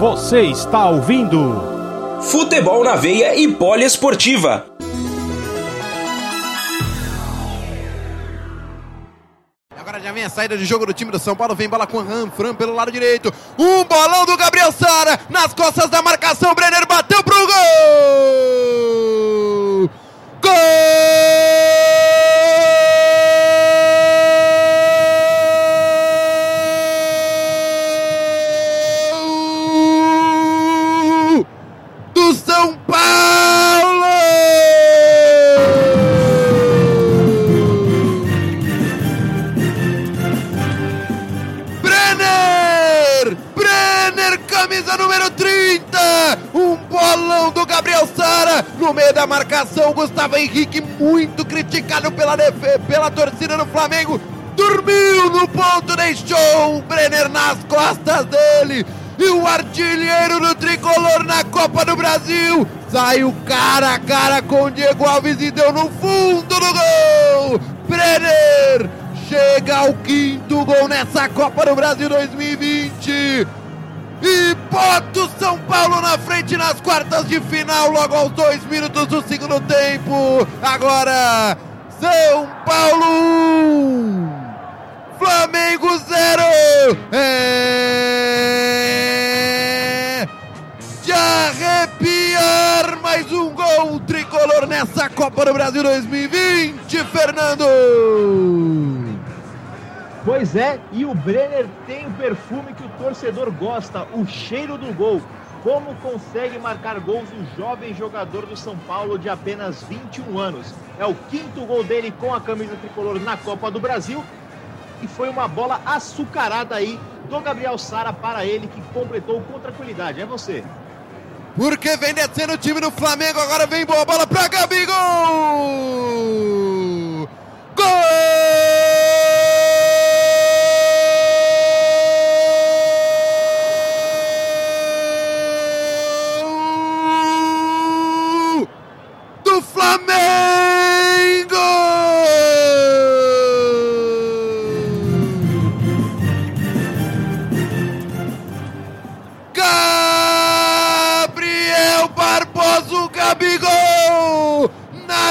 Você está ouvindo Futebol na Veia e Poliesportiva. Agora já vem a saída de jogo do time do São Paulo. Vem bola com o Ranfran pelo lado direito. Um bolão do Gabriel Sara nas costas da marcação. Brenner bateu pro gol! Gol! Camisa número 30! Um bolão do Gabriel Sara no meio da marcação. Gustavo Henrique, muito criticado pela, pela torcida do Flamengo, dormiu no ponto, deixou o Brenner nas costas dele. E o artilheiro do tricolor na Copa do Brasil saiu cara a cara com o Diego Alves e deu no fundo do gol. Brenner chega ao quinto gol nessa Copa do Brasil 2020 e bota o São Paulo na frente nas quartas de final, logo aos dois minutos do segundo tempo. Agora, São Paulo 1, Flamengo 0. É de arrepiar mais um gol tricolor nessa Copa do Brasil 2020, Fernando. Pois é, e o Brenner tem o perfume que o torcedor gosta, o cheiro do gol. Como consegue marcar gols o jovem jogador do São Paulo de apenas 21 anos? É o quinto gol dele com a camisa tricolor na Copa do Brasil. E foi uma bola açucarada aí do Gabriel Sara para ele, que completou com tranquilidade. É você. Porque vem descendo o time do Flamengo, agora vem boa bola pra Gabigol! Gol!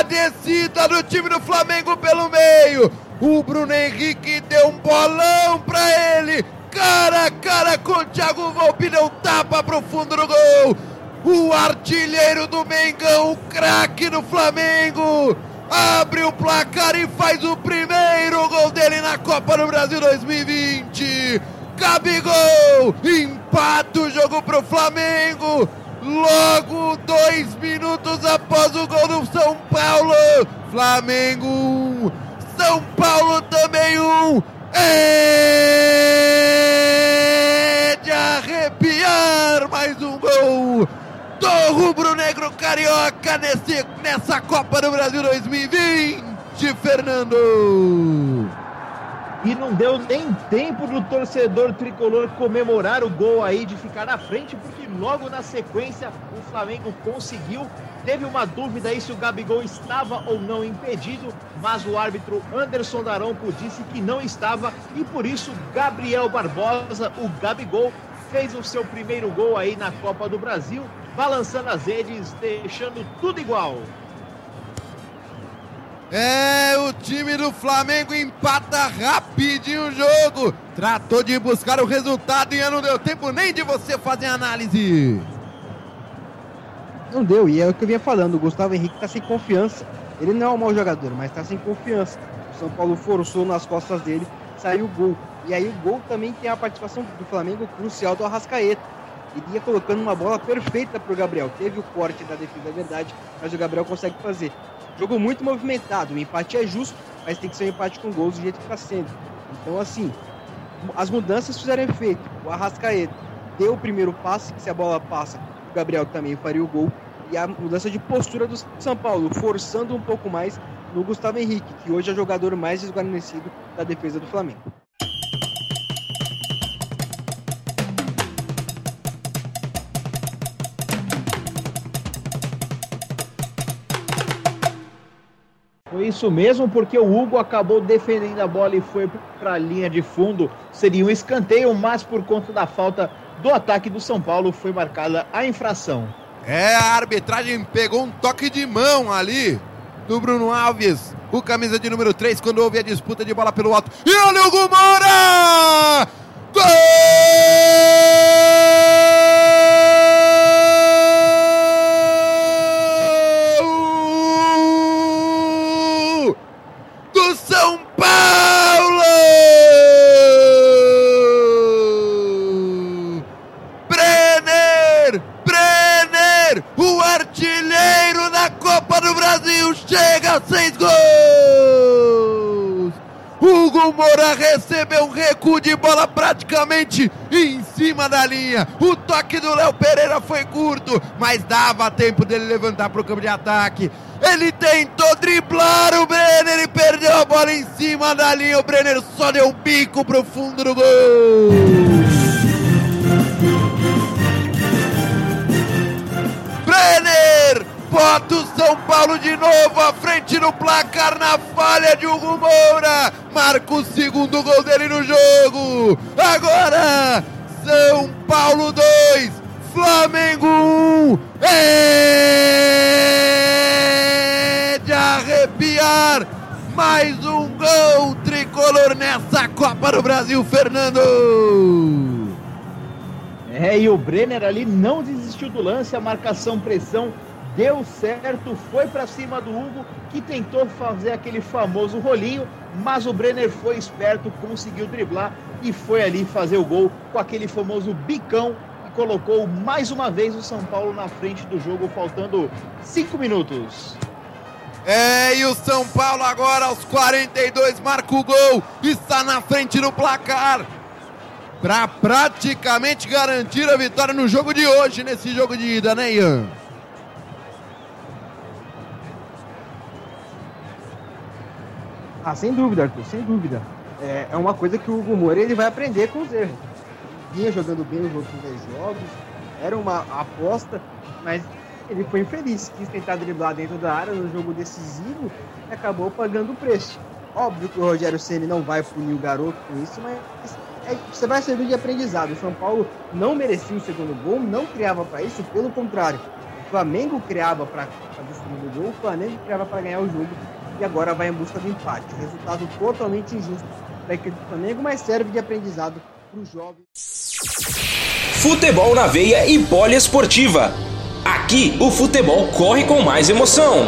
Descida do time do Flamengo pelo meio. O Bruno Henrique deu um bolão pra ele. Cara a cara com o Thiago Volpi, deu tapa pro fundo do gol. O artilheiro do Mengão, o craque do Flamengo. Abre o placar e faz o primeiro gol dele na Copa do Brasil 2020. Gabigol empata o jogo pro Flamengo. Logo dois minutos após o gol do São Paulo. Flamengo um, São Paulo também um. É de arrepiar mais um gol do rubro-negro carioca nesse, nessa Copa do Brasil 2020, Fernando. E não deu nem tempo do torcedor tricolor comemorar o gol aí de ficar na frente, porque logo na sequência o Flamengo conseguiu. Teve uma dúvida aí se o Gabigol estava ou não impedido, mas o árbitro Anderson Daronco disse que não estava e por isso Gabriel Barbosa, o Gabigol, fez o seu primeiro gol aí na Copa do Brasil, balançando as redes, deixando tudo igual. É, o time do Flamengo empata rapidinho o jogo. Tratou de buscar o resultado e não deu tempo nem de você fazer análise. Não deu, e é o que eu vinha falando, o Gustavo Henrique tá sem confiança. Ele não é um mau jogador, mas tá sem confiança. O São Paulo forçou nas costas dele, saiu o gol. E aí o gol também tem a participação do Flamengo crucial do Arrascaeta. Ele ia colocando uma bola perfeita pro Gabriel. Teve o corte da defesa, é verdade, mas o Gabriel consegue fazer. Jogo muito movimentado, o empate é justo, mas tem que ser um empate com gols do jeito que está sendo. Então, assim, as mudanças fizeram efeito. O Arrascaeta deu o primeiro passe, que se a bola passa, o Gabriel também faria o gol. E a mudança de postura do São Paulo, forçando um pouco mais no Gustavo Henrique, que hoje é o jogador mais desguarnecido da defesa do Flamengo. Foi isso mesmo, porque o Hugo acabou defendendo a bola e foi para a linha de fundo seria um escanteio, mas por conta da falta do ataque do São Paulo foi marcada a infração. É, a arbitragem pegou um toque de mão ali do Bruno Alves, o camisa de número 3, quando houve a disputa de bola pelo alto. E olha o Gumora! Gol! Do São Paulo! Brenner! Brenner! O artilheiro da Copa do Brasil chega a seis gols! Hugo Moura recebeu um recuo de bola praticamente em cima da linha. O toque do Léo Pereira foi curto, mas dava tempo dele levantar para o campo de ataque. Ele tentou driblar o Brenner e perdeu a bola em cima da linha. O Brenner só deu um bico pro fundo do gol. Bota o São Paulo de novo à frente no placar na falha de Hugo Moura. Marca o segundo gol dele no jogo. Agora, São Paulo 2, Flamengo 1. É de arrepiar. Mais um gol tricolor nessa Copa do Brasil, Fernando. É, e o Brenner ali não desistiu do lance, a marcação pressão deu certo, foi para cima do Hugo, que tentou fazer aquele famoso rolinho, mas o Brenner foi esperto, conseguiu driblar e foi ali fazer o gol com aquele famoso bicão e colocou mais uma vez o São Paulo na frente do jogo, faltando cinco minutos. É, e o São Paulo agora aos 42 marca o gol, está na frente no placar. Para praticamente garantir a vitória no jogo de hoje, nesse jogo de ida, né, Ian? Ah, sem dúvida, Arthur, sem dúvida. É, é uma coisa que o Hugo Moura ele vai aprender com os erros. Vinha jogando bem nos outros 10 jogos, era uma aposta, mas ele foi infeliz. Quis tentar driblar dentro da área no jogo decisivo e acabou pagando o preço. Óbvio que o Rogério Ceni não vai punir o garoto com isso, mas é, você vai servir de aprendizado. O São Paulo não merecia o segundo gol, não criava para isso, pelo contrário. O Flamengo criava para fazer o segundo gol, o Flamengo criava para ganhar o jogo e agora vai em busca do empate. Resultado totalmente injusto para a equipe do Flamengo, mas serve de aprendizado para os jovens. Futebol na veia e poliesportiva. Aqui o futebol corre com mais emoção.